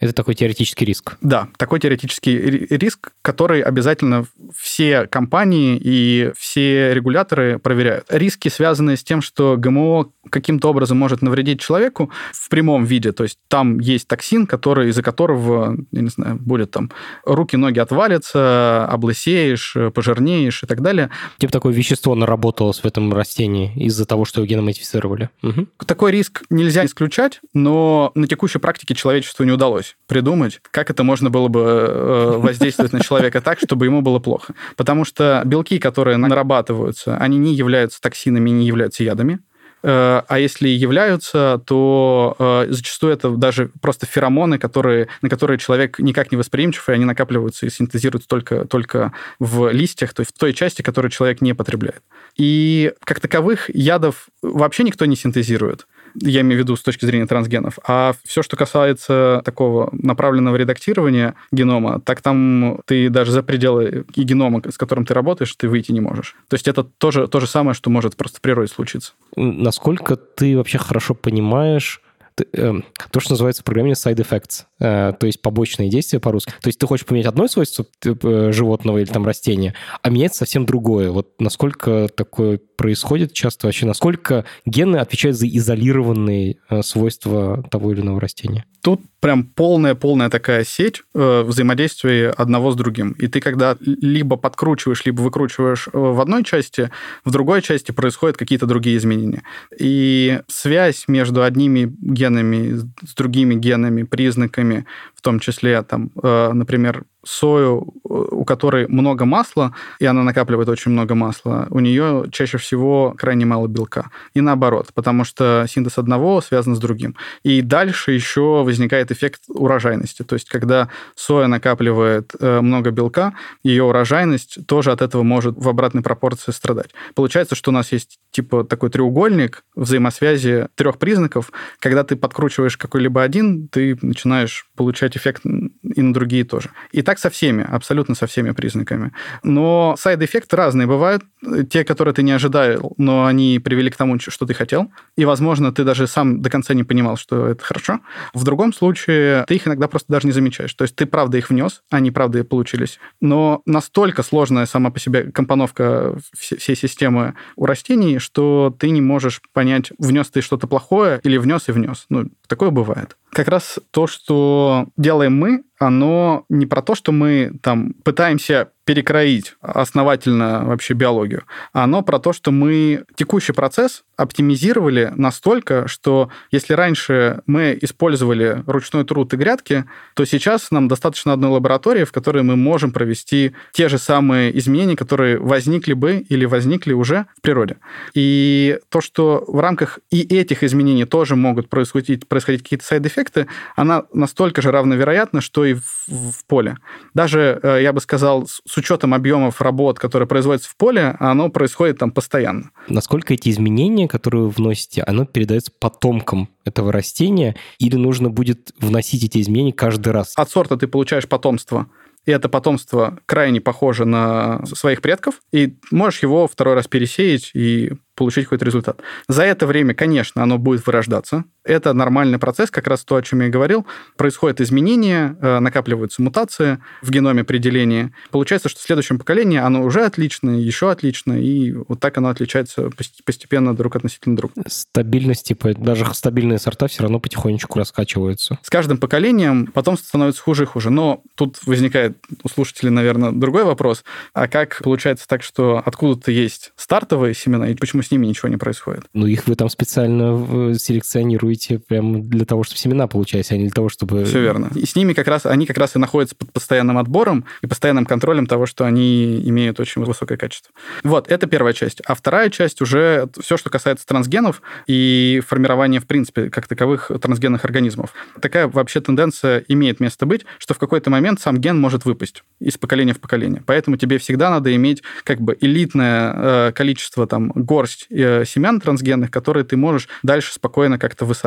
Это такой теоретический риск. Да, такой теоретический риск, который обязательно все компании и все регуляторы проверяют. Риски, связанные с тем, что ГМО каким-то образом может навредить человеку в прямом виде, то есть там есть токсин, который, из-за которого, я не знаю, будет там руки-ноги отвалятся, облысеешь, пожирнеешь и так далее. Типа такое вещество наработалось в этом растении из-за того, что его геномодифицировали. Угу. Такой риск нельзя исключать, но на текущей практике человечеству не удалось придумать, как это можно было бы э, воздействовать на человека так, чтобы ему было плохо. Потому что белки, которые нарабатываются, они не являются токсинами, не являются ядами. Э, а если являются, то э, зачастую это даже просто феромоны, которые, на которые человек никак не восприимчив, и они накапливаются и синтезируются только, только в листьях, то есть в той части, которую человек не потребляет. И как таковых ядов вообще никто не синтезирует я имею в виду с точки зрения трансгенов. А все, что касается такого направленного редактирования генома, так там ты даже за пределы и генома, с которым ты работаешь, ты выйти не можешь. То есть это тоже то же самое, что может просто в природе случиться. Насколько ты вообще хорошо понимаешь то, что называется в программе side effects, э, то есть побочные действия по-русски. То есть ты хочешь поменять одно свойство э, животного или там растения, а менять совсем другое. Вот насколько такое происходит часто вообще, насколько гены отвечают за изолированные э, свойства того или иного растения? Тут прям полная-полная такая сеть э, взаимодействия одного с другим. И ты когда либо подкручиваешь, либо выкручиваешь э, в одной части, в другой части происходят какие-то другие изменения. И связь между одними генами с другими генами, признаками, в том числе, там, э, например, сою, у которой много масла, и она накапливает очень много масла, у нее чаще всего крайне мало белка. И наоборот, потому что синтез одного связан с другим. И дальше еще возникает эффект урожайности. То есть, когда соя накапливает э, много белка, ее урожайность тоже от этого может в обратной пропорции страдать. Получается, что у нас есть типа такой треугольник взаимосвязи трех признаков. Когда ты подкручиваешь какой-либо один, ты начинаешь получать эффект и на другие тоже. И так со всеми, абсолютно со всеми признаками. Но сайд-эффекты разные бывают. Те, которые ты не ожидал, но они привели к тому, что ты хотел. И, возможно, ты даже сам до конца не понимал, что это хорошо. В другом случае ты их иногда просто даже не замечаешь. То есть ты правда их внес, они правда и получились. Но настолько сложная сама по себе компоновка всей системы у растений, что ты не можешь понять, внес ты что-то плохое или внес и внес. Ну, такое бывает как раз то, что делаем мы, оно не про то, что мы там пытаемся перекроить основательно вообще биологию. Оно про то, что мы текущий процесс оптимизировали настолько, что если раньше мы использовали ручной труд и грядки, то сейчас нам достаточно одной лаборатории, в которой мы можем провести те же самые изменения, которые возникли бы или возникли уже в природе. И то, что в рамках и этих изменений тоже могут происходить, происходить какие-то сайд-эффекты, она настолько же равновероятна, что и в, в поле. Даже, э, я бы сказал, с учетом объемов работ, которые производятся в поле, оно происходит там постоянно. Насколько эти изменения, которые вы вносите, оно передается потомкам этого растения, или нужно будет вносить эти изменения каждый раз? От сорта ты получаешь потомство, и это потомство крайне похоже на своих предков, и можешь его второй раз пересеять и получить какой-то результат. За это время, конечно, оно будет вырождаться. Это нормальный процесс, как раз то, о чем я говорил. Происходят изменения, э, накапливаются мутации в геноме при делении. Получается, что в следующем поколении оно уже отличное, еще отличное, и вот так оно отличается постепенно друг относительно друга. Стабильность, типа, даже стабильные сорта все равно потихонечку раскачиваются. С каждым поколением потом становится хуже и хуже. Но тут возникает у слушателей, наверное, другой вопрос. А как получается так, что откуда-то есть стартовые семена, и почему с ними ничего не происходит. Ну, их вы там специально селекционируете редактируете прямо для того, чтобы семена получались, а не для того, чтобы... Все верно. И с ними как раз, они как раз и находятся под постоянным отбором и постоянным контролем того, что они имеют очень высокое качество. Вот, это первая часть. А вторая часть уже все, что касается трансгенов и формирования, в принципе, как таковых трансгенных организмов. Такая вообще тенденция имеет место быть, что в какой-то момент сам ген может выпасть из поколения в поколение. Поэтому тебе всегда надо иметь как бы элитное э, количество, там, горсть э, семян трансгенных, которые ты можешь дальше спокойно как-то высаживать.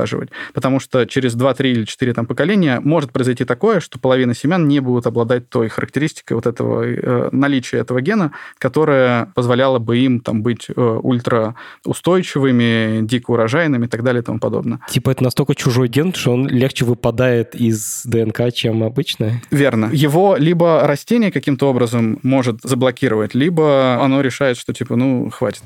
Потому что через 2, 3 или 4 там, поколения может произойти такое, что половина семян не будут обладать той характеристикой вот этого э, наличия этого гена, которая позволяла бы им там быть э, ультраустойчивыми, дико урожайными и так далее и тому подобное. Типа это настолько чужой ген, что он легче выпадает из ДНК, чем обычно? Верно. Его либо растение каким-то образом может заблокировать, либо оно решает, что типа, ну, хватит.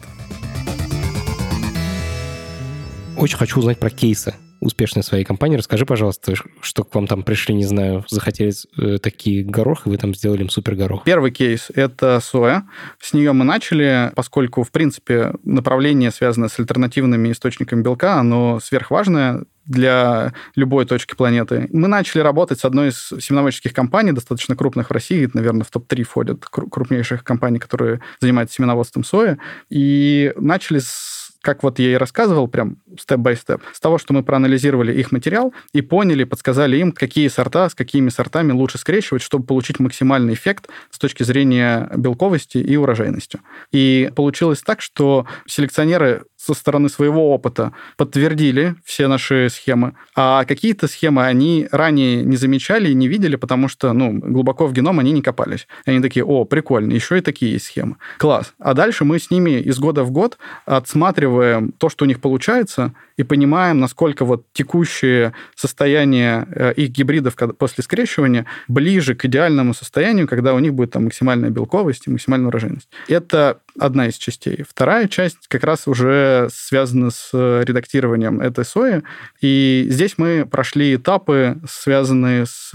Очень хочу узнать про кейсы успешной своей компании. Расскажи, пожалуйста, что к вам там пришли, не знаю, захотели э, такие горох, и вы там сделали им супер горох. Первый кейс – это соя. С нее мы начали, поскольку, в принципе, направление, связанное с альтернативными источниками белка, оно сверхважное для любой точки планеты. Мы начали работать с одной из семеноводческих компаний, достаточно крупных в России, наверное, в топ-3 входят крупнейших компаний, которые занимаются семеноводством сои, и начали с как вот я и рассказывал, прям степ-бай-степ, с того, что мы проанализировали их материал и поняли, подсказали им, какие сорта, с какими сортами лучше скрещивать, чтобы получить максимальный эффект с точки зрения белковости и урожайности. И получилось так, что селекционеры со стороны своего опыта подтвердили все наши схемы, а какие-то схемы они ранее не замечали и не видели, потому что ну, глубоко в геном они не копались. Они такие, о, прикольно, еще и такие есть схемы. Класс. А дальше мы с ними из года в год отсматриваем то, что у них получается, и понимаем, насколько вот текущее состояние э, их гибридов после скрещивания ближе к идеальному состоянию, когда у них будет там максимальная белковость и максимальная урожайность. Это одна из частей. Вторая часть как раз уже связана с редактированием этой сои. И здесь мы прошли этапы, связанные с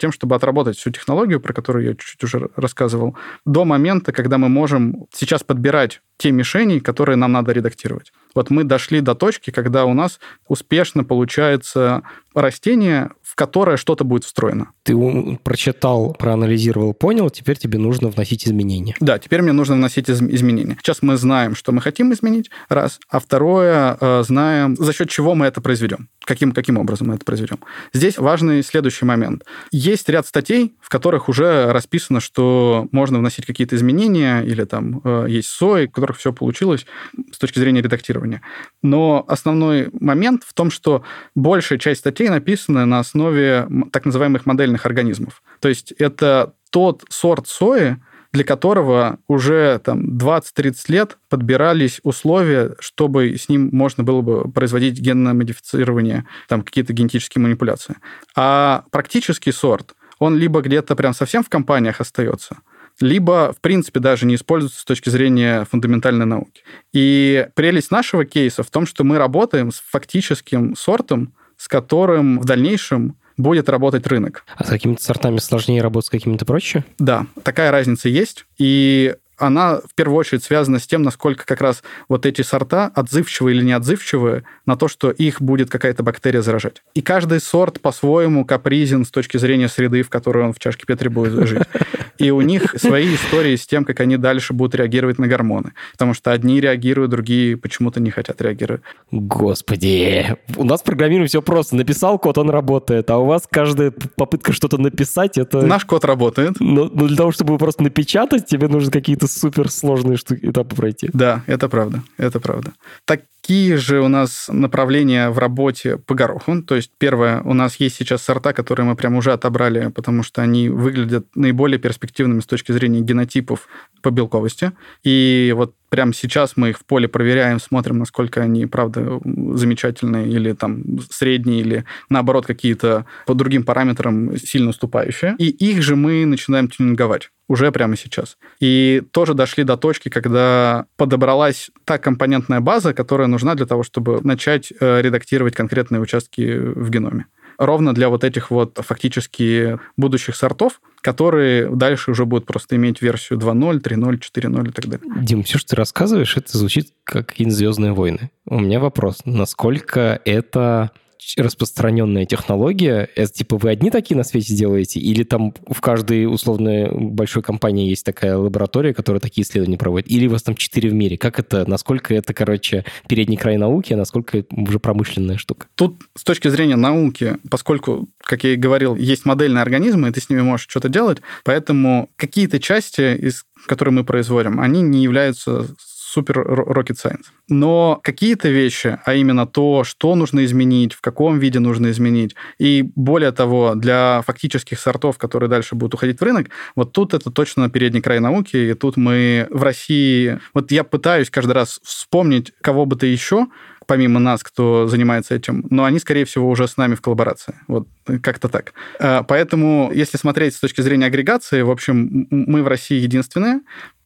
тем, чтобы отработать всю технологию, про которую я чуть-чуть уже рассказывал, до момента, когда мы можем сейчас подбирать те мишени, которые нам надо редактировать. Вот мы дошли до точки, когда у нас успешно получается растение, в которое что-то будет встроено. Ты прочитал, проанализировал, понял, теперь тебе нужно вносить изменения. Да, теперь мне нужно вносить из- изменения. Сейчас мы знаем, что мы хотим изменить, раз, а второе, э, знаем, за счет чего мы это произведем, каким, каким образом мы это произведем. Здесь важный следующий момент. Есть ряд статей, в которых уже расписано, что можно вносить какие-то изменения, или там э, есть сои, в которых все получилось с точки зрения редактирования. Но основной момент в том, что большая часть статей написана на основе так называемых модельных организмов. То есть это тот сорт сои, для которого уже там 20-30 лет подбирались условия, чтобы с ним можно было бы производить генное модифицирование, там какие-то генетические манипуляции. А практический сорт, он либо где-то прям совсем в компаниях остается, либо, в принципе, даже не используется с точки зрения фундаментальной науки. И прелесть нашего кейса в том, что мы работаем с фактическим сортом, с которым в дальнейшем будет работать рынок. А с какими-то сортами сложнее работать, с какими-то проще? Да, такая разница есть. И она в первую очередь связана с тем, насколько как раз вот эти сорта отзывчивые или неотзывчивые на то, что их будет какая-то бактерия заражать. И каждый сорт по-своему капризен с точки зрения среды, в которой он в чашке Петри будет жить. И у них свои истории с тем, как они дальше будут реагировать на гормоны. Потому что одни реагируют, другие почему-то не хотят реагировать. Господи, у нас в программировании все просто. Написал код, он работает, а у вас каждая попытка что-то написать, это... Наш код работает. Но, но для того, чтобы просто напечатать, тебе нужно какие-то суперсложные штуки, этапы пройти. Да, это правда, это правда. Такие же у нас направления в работе по гороху. То есть первое, у нас есть сейчас сорта, которые мы прям уже отобрали, потому что они выглядят наиболее перспективными с точки зрения генотипов по белковости. И вот прямо сейчас мы их в поле проверяем, смотрим, насколько они, правда, замечательные или там средние, или наоборот какие-то по другим параметрам сильно уступающие. И их же мы начинаем тюнинговать уже прямо сейчас. И тоже дошли до точки, когда подобралась та компонентная база, которая нужна для того, чтобы начать э, редактировать конкретные участки в геноме ровно для вот этих вот фактически будущих сортов, которые дальше уже будут просто иметь версию 2.0, 3.0, 4.0 и так далее. Дим, все, что ты рассказываешь, это звучит как какие-то «Звездные войны». У меня вопрос. Насколько это распространенная технология. Это типа вы одни такие на свете делаете? Или там в каждой условной большой компании есть такая лаборатория, которая такие исследования проводит? Или у вас там четыре в мире? Как это? Насколько это, короче, передний край науки, а насколько уже промышленная штука? Тут с точки зрения науки, поскольку, как я и говорил, есть модельные организмы, и ты с ними можешь что-то делать, поэтому какие-то части, из которые мы производим, они не являются супер rocket science. Но какие-то вещи, а именно то, что нужно изменить, в каком виде нужно изменить, и более того, для фактических сортов, которые дальше будут уходить в рынок, вот тут это точно передний край науки, и тут мы в России... Вот я пытаюсь каждый раз вспомнить кого бы то еще, помимо нас, кто занимается этим, но они, скорее всего, уже с нами в коллаборации. Вот как-то так. А, поэтому, если смотреть с точки зрения агрегации, в общем, мы в России единственные.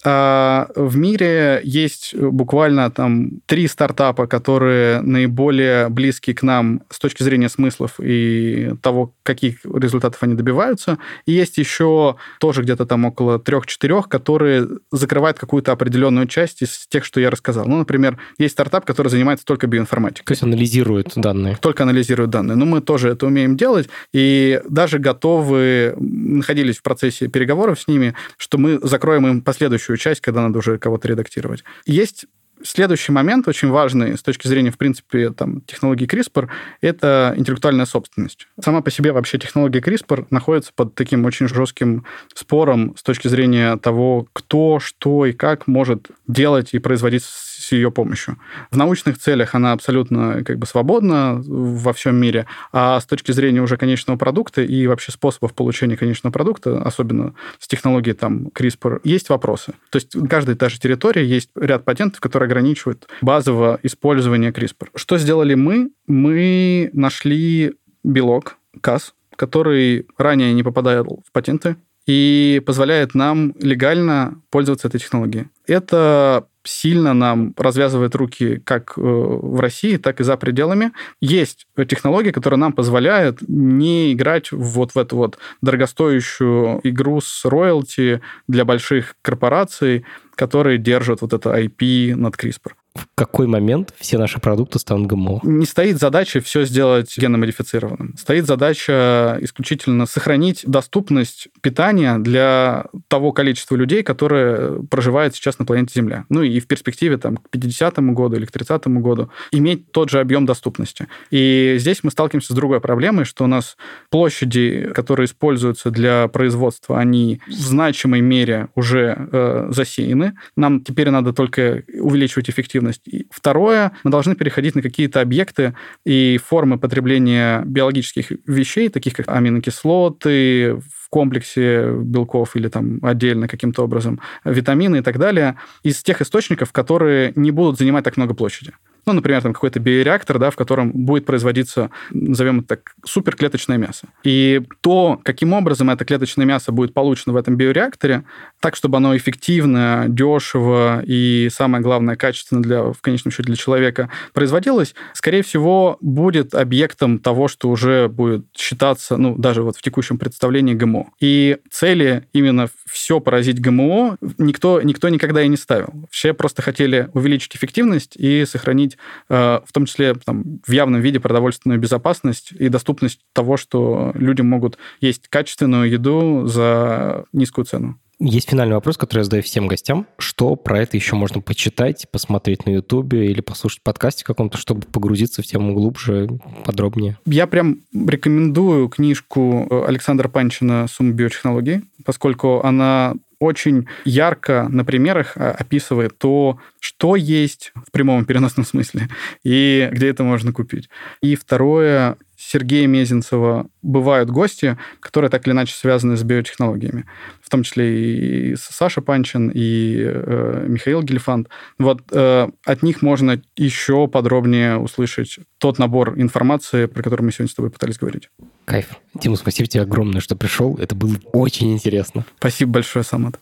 А в мире есть буквально там три стартапа, которые наиболее близки к нам с точки зрения смыслов и того, каких результатов они добиваются. И есть еще тоже где-то там около трех-четырех, которые закрывают какую-то определенную часть из тех, что я рассказал. Ну, например, есть стартап, который занимается только биоинформатикой. То есть анализирует данные. Только анализирует данные. Но мы тоже это умеем делать, и даже готовы, находились в процессе переговоров с ними, что мы закроем им последующую следующую часть, когда надо уже кого-то редактировать. Есть Следующий момент, очень важный с точки зрения, в принципе, там, технологии CRISPR, это интеллектуальная собственность. Сама по себе вообще технология CRISPR находится под таким очень жестким спором с точки зрения того, кто, что и как может делать и производить с ее помощью. В научных целях она абсолютно как бы свободна во всем мире, а с точки зрения уже конечного продукта и вообще способов получения конечного продукта, особенно с технологией там CRISPR, есть вопросы. То есть в каждой та же территории есть ряд патентов, которые ограничивают базовое использование CRISPR. Что сделали мы? Мы нашли белок, КАС, который ранее не попадал в патенты, и позволяет нам легально пользоваться этой технологией. Это сильно нам развязывает руки как э, в России, так и за пределами. Есть технологии, которые нам позволяют не играть вот в эту вот дорогостоящую игру с роялти для больших корпораций, которые держат вот это IP над CRISPR в какой момент все наши продукты станут ГМО? Не стоит задача все сделать геномодифицированным. Стоит задача исключительно сохранить доступность питания для того количества людей, которые проживают сейчас на планете Земля. Ну и в перспективе там, к 50 году или к 30 году иметь тот же объем доступности. И здесь мы сталкиваемся с другой проблемой, что у нас площади, которые используются для производства, они в значимой мере уже э, засеяны. Нам теперь надо только увеличивать эффективность эффективность. И второе, мы должны переходить на какие-то объекты и формы потребления биологических вещей, таких как аминокислоты в комплексе белков или там отдельно каким-то образом, витамины и так далее, из тех источников, которые не будут занимать так много площади ну, например, там какой-то биореактор, да, в котором будет производиться, назовем это так, суперклеточное мясо. И то, каким образом это клеточное мясо будет получено в этом биореакторе, так, чтобы оно эффективно, дешево и, самое главное, качественно для, в конечном счете для человека производилось, скорее всего, будет объектом того, что уже будет считаться, ну, даже вот в текущем представлении ГМО. И цели именно все поразить ГМО никто, никто никогда и не ставил. Все просто хотели увеличить эффективность и сохранить в том числе там, в явном виде продовольственную безопасность и доступность того, что люди могут есть качественную еду за низкую цену. Есть финальный вопрос, который я задаю всем гостям. Что про это еще можно почитать, посмотреть на Ютубе или послушать подкасте каком-то, чтобы погрузиться в тему глубже, подробнее? Я прям рекомендую книжку Александра Панчина «Сумма биотехнологий», поскольку она очень ярко на примерах а, описывает то, что есть в прямом и переносном смысле, и где это можно купить. И второе, Сергея Мезенцева бывают гости, которые так или иначе связаны с биотехнологиями, в том числе и Саша Панчин, и э, Михаил Гельфанд. Вот э, от них можно еще подробнее услышать тот набор информации, про который мы сегодня с тобой пытались говорить. Кайф. Дима, спасибо тебе огромное, что пришел. Это было очень интересно. Спасибо большое, Самат.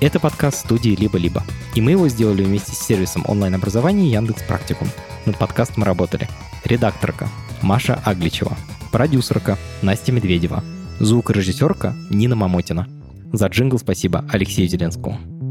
Это подкаст студии «Либо-либо». И мы его сделали вместе с сервисом онлайн-образования Яндекс Практикум. Над подкастом работали редакторка Маша Агличева, продюсерка Настя Медведева, звукорежиссерка Нина Мамотина. За джингл спасибо Алексею Зеленскому.